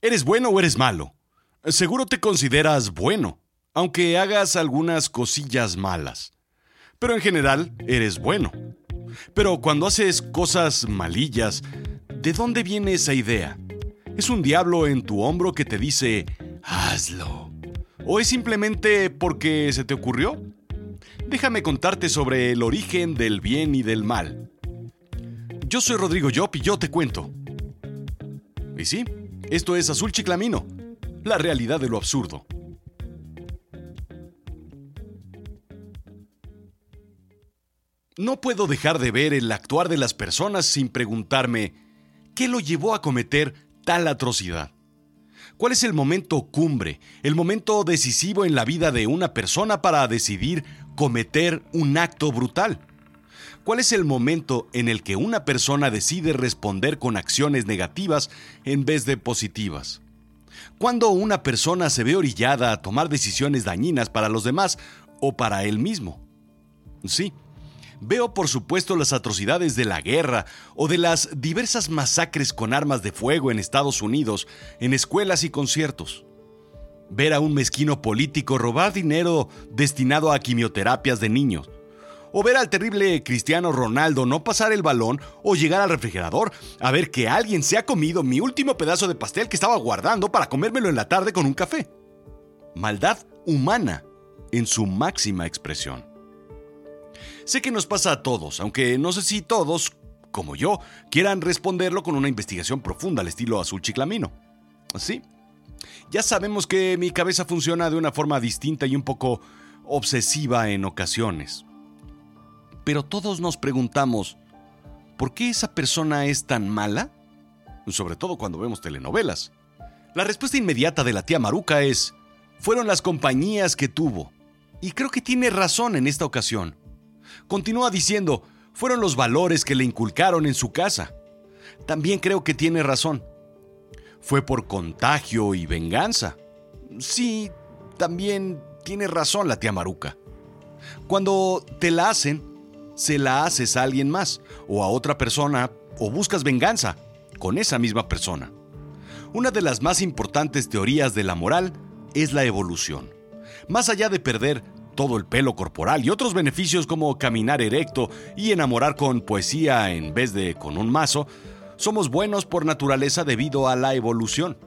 ¿Eres bueno o eres malo? Seguro te consideras bueno, aunque hagas algunas cosillas malas. Pero en general, eres bueno. Pero cuando haces cosas malillas, ¿de dónde viene esa idea? ¿Es un diablo en tu hombro que te dice, hazlo? ¿O es simplemente porque se te ocurrió? Déjame contarte sobre el origen del bien y del mal. Yo soy Rodrigo Yop y yo te cuento. Y sí, esto es Azul Chiclamino, la realidad de lo absurdo. No puedo dejar de ver el actuar de las personas sin preguntarme qué lo llevó a cometer tal atrocidad. ¿Cuál es el momento cumbre, el momento decisivo en la vida de una persona para decidir cometer un acto brutal? ¿Cuál es el momento en el que una persona decide responder con acciones negativas en vez de positivas? ¿Cuándo una persona se ve orillada a tomar decisiones dañinas para los demás o para él mismo? Sí, veo por supuesto las atrocidades de la guerra o de las diversas masacres con armas de fuego en Estados Unidos, en escuelas y conciertos. Ver a un mezquino político robar dinero destinado a quimioterapias de niños o ver al terrible Cristiano Ronaldo no pasar el balón o llegar al refrigerador a ver que alguien se ha comido mi último pedazo de pastel que estaba guardando para comérmelo en la tarde con un café. Maldad humana en su máxima expresión. Sé que nos pasa a todos, aunque no sé si todos, como yo, quieran responderlo con una investigación profunda al estilo azul chiclamino. Sí, ya sabemos que mi cabeza funciona de una forma distinta y un poco obsesiva en ocasiones. Pero todos nos preguntamos, ¿por qué esa persona es tan mala? Sobre todo cuando vemos telenovelas. La respuesta inmediata de la tía Maruca es, fueron las compañías que tuvo. Y creo que tiene razón en esta ocasión. Continúa diciendo, fueron los valores que le inculcaron en su casa. También creo que tiene razón. Fue por contagio y venganza. Sí, también tiene razón la tía Maruca. Cuando te la hacen, se la haces a alguien más o a otra persona o buscas venganza con esa misma persona. Una de las más importantes teorías de la moral es la evolución. Más allá de perder todo el pelo corporal y otros beneficios como caminar erecto y enamorar con poesía en vez de con un mazo, somos buenos por naturaleza debido a la evolución.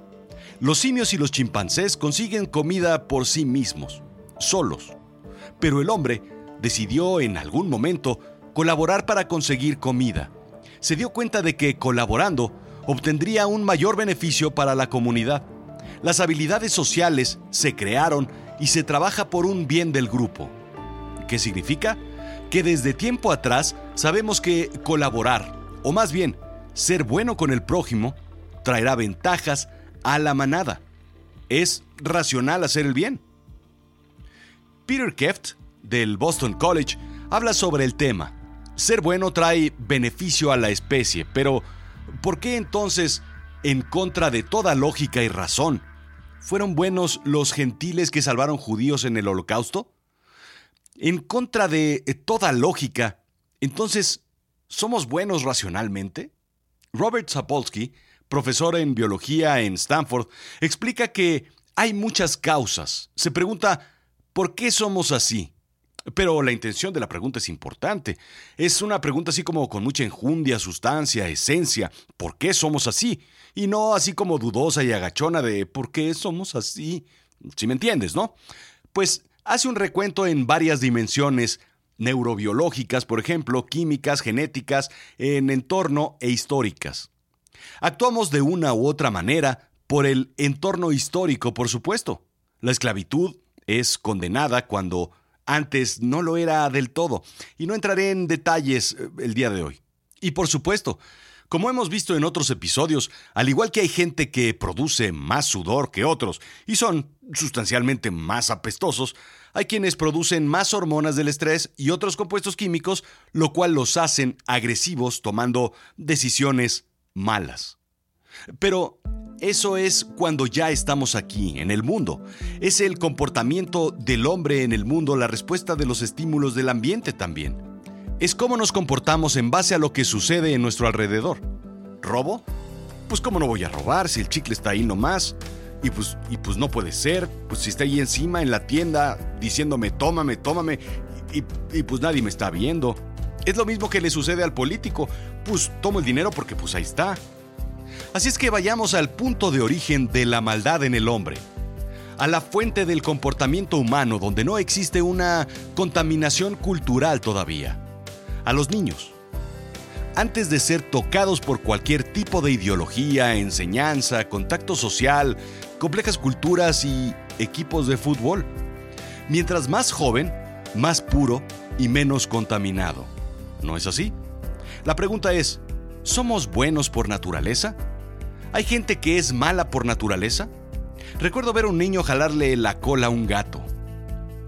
Los simios y los chimpancés consiguen comida por sí mismos, solos. Pero el hombre decidió en algún momento colaborar para conseguir comida. Se dio cuenta de que colaborando obtendría un mayor beneficio para la comunidad. Las habilidades sociales se crearon y se trabaja por un bien del grupo. ¿Qué significa? Que desde tiempo atrás sabemos que colaborar, o más bien, ser bueno con el prójimo, traerá ventajas a la manada. Es racional hacer el bien. Peter Keft del Boston College, habla sobre el tema. Ser bueno trae beneficio a la especie, pero ¿por qué entonces, en contra de toda lógica y razón, fueron buenos los gentiles que salvaron judíos en el holocausto? En contra de toda lógica, entonces, ¿somos buenos racionalmente? Robert Sapolsky, profesor en biología en Stanford, explica que hay muchas causas. Se pregunta, ¿por qué somos así? Pero la intención de la pregunta es importante. Es una pregunta así como con mucha enjundia, sustancia, esencia. ¿Por qué somos así? Y no así como dudosa y agachona de ¿por qué somos así? Si me entiendes, ¿no? Pues hace un recuento en varias dimensiones neurobiológicas, por ejemplo, químicas, genéticas, en entorno e históricas. Actuamos de una u otra manera por el entorno histórico, por supuesto. La esclavitud es condenada cuando antes no lo era del todo, y no entraré en detalles eh, el día de hoy. Y por supuesto, como hemos visto en otros episodios, al igual que hay gente que produce más sudor que otros y son sustancialmente más apestosos, hay quienes producen más hormonas del estrés y otros compuestos químicos, lo cual los hacen agresivos tomando decisiones malas. Pero eso es cuando ya estamos aquí, en el mundo. Es el comportamiento del hombre en el mundo la respuesta de los estímulos del ambiente también. Es cómo nos comportamos en base a lo que sucede en nuestro alrededor. ¿Robo? pues cómo no voy a robar si el chicle está ahí nomás. Y pues, y pues no puede ser, pues si está ahí encima en la tienda diciéndome tómame, tómame, y, y pues nadie me está viendo. Es lo mismo que le sucede al político, pues tomo el dinero porque pues ahí está. Así es que vayamos al punto de origen de la maldad en el hombre, a la fuente del comportamiento humano donde no existe una contaminación cultural todavía, a los niños. Antes de ser tocados por cualquier tipo de ideología, enseñanza, contacto social, complejas culturas y equipos de fútbol. Mientras más joven, más puro y menos contaminado. ¿No es así? La pregunta es, ¿somos buenos por naturaleza? ¿Hay gente que es mala por naturaleza? Recuerdo ver a un niño jalarle la cola a un gato.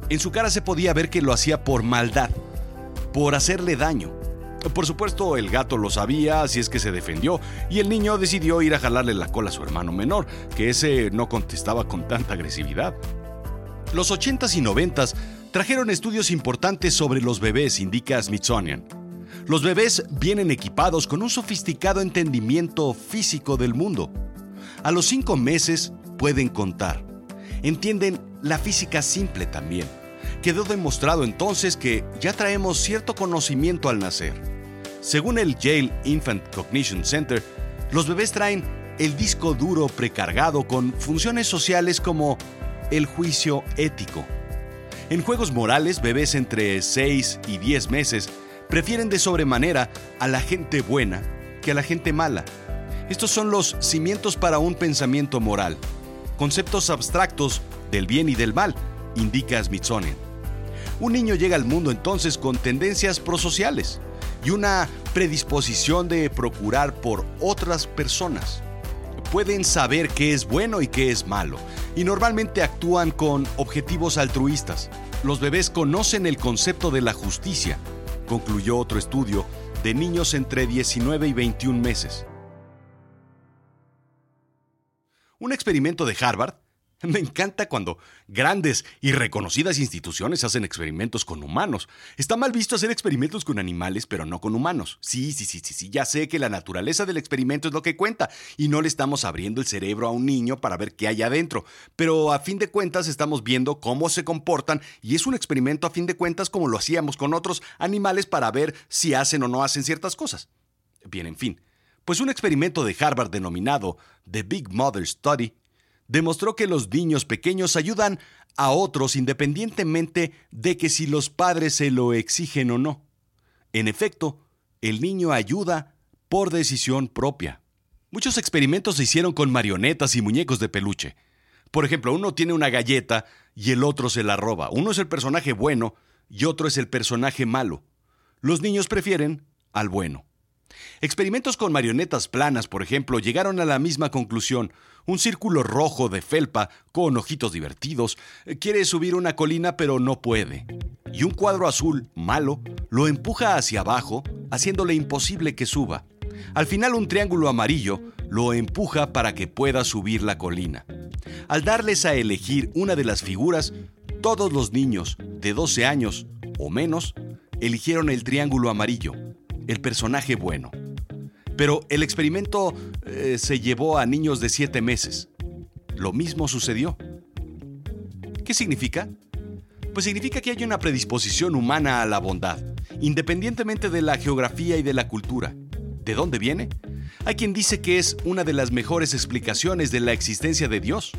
En su cara se podía ver que lo hacía por maldad, por hacerle daño. Por supuesto, el gato lo sabía, así es que se defendió, y el niño decidió ir a jalarle la cola a su hermano menor, que ese no contestaba con tanta agresividad. Los 80s y 90s trajeron estudios importantes sobre los bebés, indica Smithsonian. Los bebés vienen equipados con un sofisticado entendimiento físico del mundo. A los cinco meses pueden contar. Entienden la física simple también. Quedó demostrado entonces que ya traemos cierto conocimiento al nacer. Según el Yale Infant Cognition Center, los bebés traen el disco duro precargado con funciones sociales como el juicio ético. En juegos morales, bebés entre 6 y 10 meses prefieren de sobremanera a la gente buena que a la gente mala. Estos son los cimientos para un pensamiento moral, conceptos abstractos del bien y del mal, indica Smithsonian. Un niño llega al mundo entonces con tendencias prosociales y una predisposición de procurar por otras personas. Pueden saber qué es bueno y qué es malo, y normalmente actúan con objetivos altruistas. Los bebés conocen el concepto de la justicia concluyó otro estudio de niños entre 19 y 21 meses. Un experimento de Harvard me encanta cuando grandes y reconocidas instituciones hacen experimentos con humanos. Está mal visto hacer experimentos con animales, pero no con humanos. Sí, sí, sí, sí, sí, ya sé que la naturaleza del experimento es lo que cuenta y no le estamos abriendo el cerebro a un niño para ver qué hay adentro. Pero a fin de cuentas estamos viendo cómo se comportan y es un experimento a fin de cuentas como lo hacíamos con otros animales para ver si hacen o no hacen ciertas cosas. Bien, en fin. Pues un experimento de Harvard denominado The Big Mother Study demostró que los niños pequeños ayudan a otros independientemente de que si los padres se lo exigen o no. En efecto, el niño ayuda por decisión propia. Muchos experimentos se hicieron con marionetas y muñecos de peluche. Por ejemplo, uno tiene una galleta y el otro se la roba. Uno es el personaje bueno y otro es el personaje malo. Los niños prefieren al bueno. Experimentos con marionetas planas, por ejemplo, llegaron a la misma conclusión. Un círculo rojo de felpa, con ojitos divertidos, quiere subir una colina pero no puede. Y un cuadro azul, malo, lo empuja hacia abajo, haciéndole imposible que suba. Al final un triángulo amarillo lo empuja para que pueda subir la colina. Al darles a elegir una de las figuras, todos los niños de 12 años o menos eligieron el triángulo amarillo el personaje bueno. Pero el experimento eh, se llevó a niños de 7 meses. Lo mismo sucedió. ¿Qué significa? Pues significa que hay una predisposición humana a la bondad, independientemente de la geografía y de la cultura. ¿De dónde viene? Hay quien dice que es una de las mejores explicaciones de la existencia de Dios.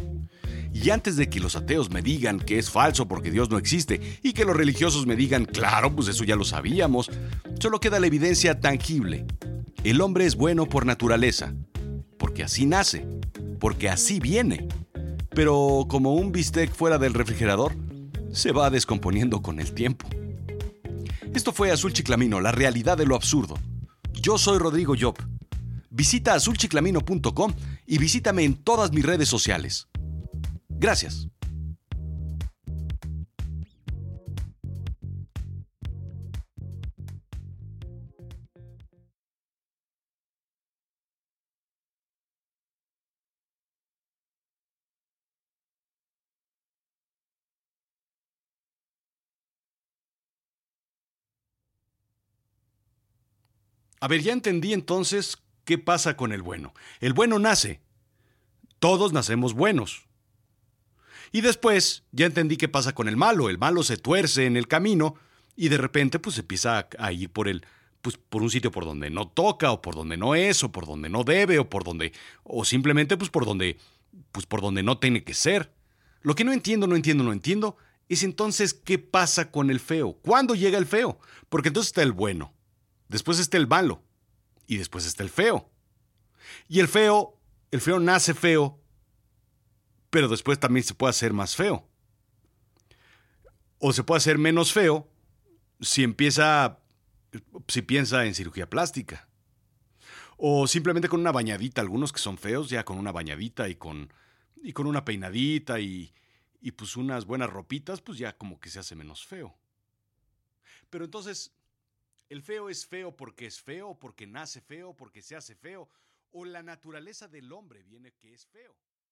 Y antes de que los ateos me digan que es falso porque Dios no existe y que los religiosos me digan, claro, pues eso ya lo sabíamos, solo queda la evidencia tangible. El hombre es bueno por naturaleza, porque así nace, porque así viene. Pero como un bistec fuera del refrigerador, se va descomponiendo con el tiempo. Esto fue Azul Chiclamino, la realidad de lo absurdo. Yo soy Rodrigo Job. Visita azulchiclamino.com y visítame en todas mis redes sociales. Gracias. A ver, ya entendí entonces ¿qué pasa con el bueno? El bueno nace. Todos nacemos buenos. Y después ya entendí qué pasa con el malo. El malo se tuerce en el camino y de repente pues empieza a, a ir por el pues por un sitio por donde no toca o por donde no es o por donde no debe o por donde o simplemente pues por donde pues por donde no tiene que ser. Lo que no entiendo, no entiendo, no entiendo es entonces qué pasa con el feo. ¿Cuándo llega el feo? Porque entonces está el bueno, después está el malo y después está el feo. Y el feo, el feo nace feo, pero después también se puede hacer más feo. O se puede hacer menos feo si empieza si piensa en cirugía plástica. O simplemente con una bañadita, algunos que son feos ya con una bañadita y con, y con una peinadita y, y pues unas buenas ropitas, pues ya como que se hace menos feo. Pero entonces, ¿el feo es feo porque es feo, porque nace feo, porque se hace feo? ¿O la naturaleza del hombre viene que es feo?